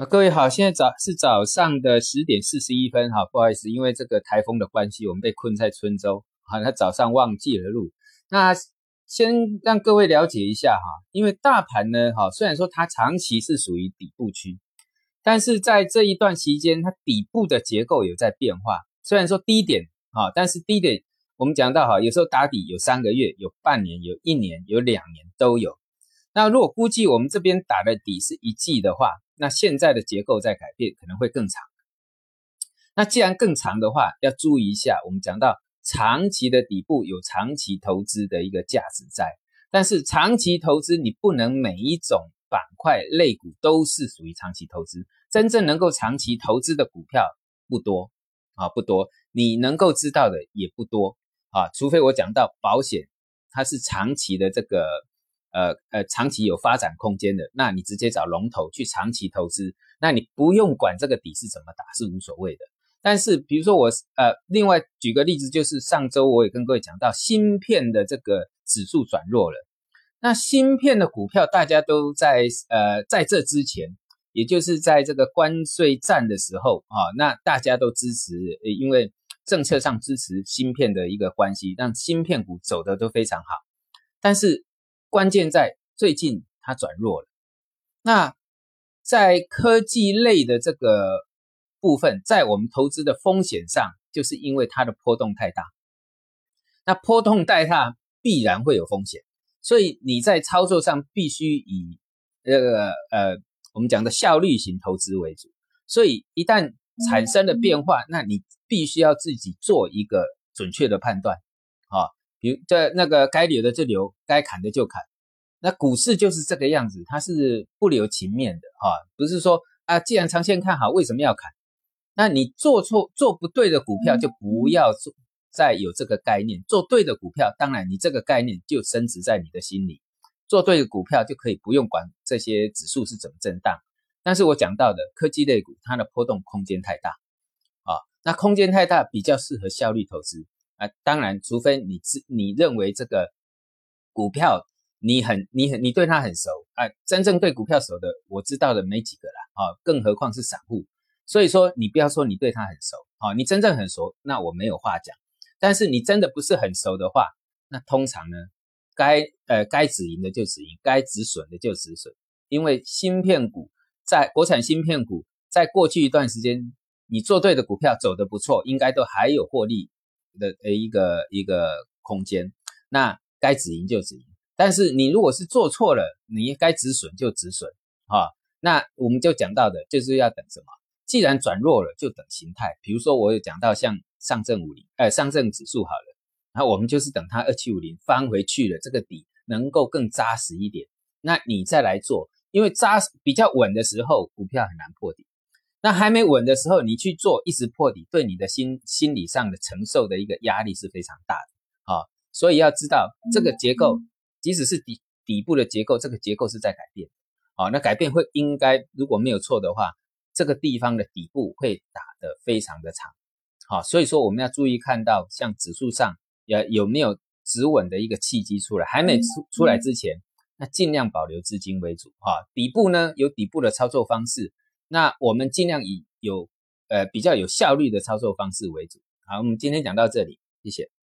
好，各位好，现在早是早上的十点四十一分，哈，不好意思，因为这个台风的关系，我们被困在春州，好，他早上忘记了录。那先让各位了解一下哈，因为大盘呢，哈，虽然说它长期是属于底部区，但是在这一段期间，它底部的结构有在变化。虽然说低点，哈，但是低点我们讲到哈，有时候打底有三个月，有半年，有一年，有两年都有。那如果估计我们这边打的底是一季的话，那现在的结构在改变，可能会更长。那既然更长的话，要注意一下。我们讲到长期的底部有长期投资的一个价值在，但是长期投资你不能每一种板块类股都是属于长期投资，真正能够长期投资的股票不多啊，不多。你能够知道的也不多啊，除非我讲到保险，它是长期的这个。呃呃，长期有发展空间的，那你直接找龙头去长期投资，那你不用管这个底是怎么打，是无所谓的。但是比如说我呃，另外举个例子，就是上周我也跟各位讲到，芯片的这个指数转弱了。那芯片的股票大家都在呃在这之前，也就是在这个关税战的时候啊，那大家都支持，因为政策上支持芯片的一个关系，让芯片股走的都非常好。但是关键在最近它转弱了，那在科技类的这个部分，在我们投资的风险上，就是因为它的波动太大，那波动太大必然会有风险，所以你在操作上必须以这个呃我们讲的效率型投资为主，所以一旦产生了变化，那你必须要自己做一个准确的判断，比如这那个该留的就留，该砍的就砍。那股市就是这个样子，它是不留情面的哈，不是说啊，既然长线看好，为什么要砍？那你做错做不对的股票就不要做，再有这个概念。做对的股票，当然你这个概念就升值在你的心里。做对的股票就可以不用管这些指数是怎么震荡。但是我讲到的科技类股，它的波动空间太大啊，那空间太大，比较适合效率投资。啊，当然，除非你自你认为这个股票你很你很你对它很熟啊，真正对股票熟的，我知道的没几个啦啊，更何况是散户。所以说，你不要说你对它很熟啊，你真正很熟，那我没有话讲。但是你真的不是很熟的话，那通常呢，该呃该止盈的就止盈，该止损的就止损。因为芯片股在国产芯片股，在过去一段时间，你做对的股票走得不错，应该都还有获利。的呃一个一个空间，那该止盈就止盈，但是你如果是做错了，你该止损就止损啊。那我们就讲到的就是要等什么？既然转弱了，就等形态。比如说我有讲到像上证五零，呃上证指数好了，然后我们就是等它二七五零翻回去了，这个底能够更扎实一点，那你再来做，因为扎比较稳的时候，股票很难破底。那还没稳的时候，你去做一直破底，对你的心心理上的承受的一个压力是非常大的啊。所以要知道这个结构，即使是底底部的结构，这个结构是在改变。好，那改变会应该如果没有错的话，这个地方的底部会打得非常的长。好，所以说我们要注意看到像指数上有有没有止稳的一个契机出来，还没出出来之前，那尽量保留资金为主啊。底部呢有底部的操作方式。那我们尽量以有呃比较有效率的操作方式为主。好，我们今天讲到这里，谢谢。